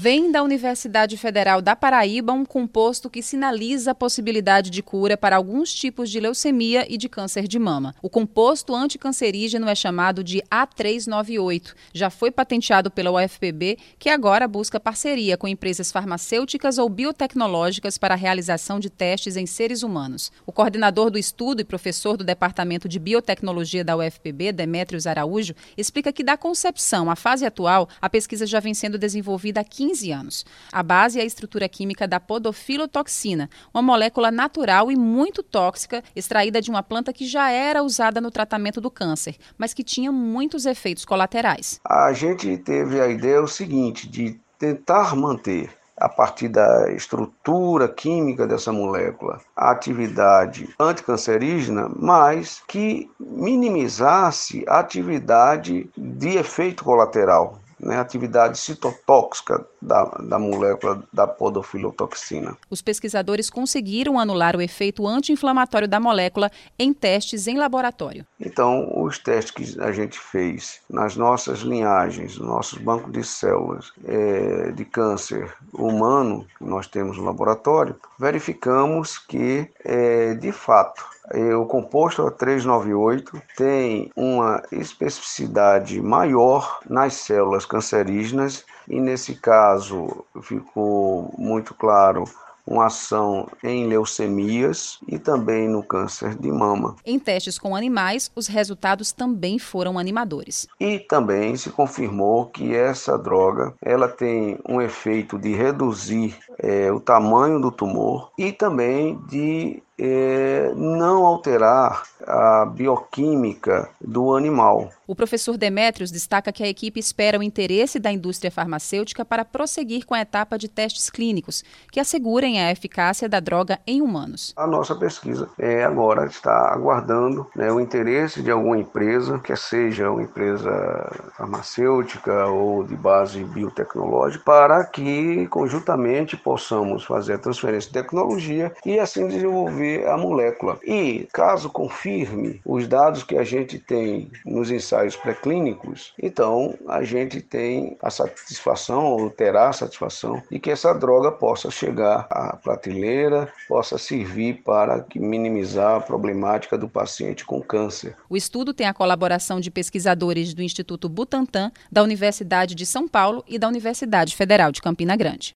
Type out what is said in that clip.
vem da Universidade Federal da Paraíba um composto que sinaliza a possibilidade de cura para alguns tipos de leucemia e de câncer de mama. O composto anticancerígeno é chamado de A398. Já foi patenteado pela UFPB, que agora busca parceria com empresas farmacêuticas ou biotecnológicas para a realização de testes em seres humanos. O coordenador do estudo e professor do Departamento de Biotecnologia da UFPB, Demétrios Araújo, explica que da concepção à fase atual, a pesquisa já vem sendo desenvolvida há 15 15 anos. A base é a estrutura química da podofilotoxina, uma molécula natural e muito tóxica extraída de uma planta que já era usada no tratamento do câncer, mas que tinha muitos efeitos colaterais. A gente teve a ideia o seguinte de tentar manter a partir da estrutura química dessa molécula, a atividade anticancerígena, mas que minimizasse a atividade de efeito colateral, né, atividade citotóxica da, da molécula da podofilotoxina. Os pesquisadores conseguiram anular o efeito anti-inflamatório da molécula em testes em laboratório. Então, os testes que a gente fez nas nossas linhagens, nos nossos bancos de células é, de câncer humano, que nós temos no laboratório, verificamos que, é, de fato, o composto 398 tem uma especificidade maior nas células cancerígenas e nesse caso ficou muito claro uma ação em leucemias e também no câncer de mama. Em testes com animais, os resultados também foram animadores. E também se confirmou que essa droga ela tem um efeito de reduzir é, o tamanho do tumor e também de é, não alterar a bioquímica do animal. O professor Demetrios destaca que a equipe espera o interesse da indústria farmacêutica para prosseguir com a etapa de testes clínicos, que assegurem a eficácia da droga em humanos. A nossa pesquisa é, agora está aguardando né, o interesse de alguma empresa, quer seja uma empresa farmacêutica ou de base biotecnológica, para que conjuntamente possamos fazer a transferência de tecnologia e assim desenvolver a molécula. E caso confirme os dados que a gente tem nos ensaios pré-clínicos, então a gente tem a satisfação ou terá a satisfação de que essa droga possa chegar à prateleira, possa servir para minimizar a problemática do paciente com câncer. O estudo tem a colaboração de pesquisadores do Instituto Butantan, da Universidade de São Paulo e da Universidade Federal de Campina Grande.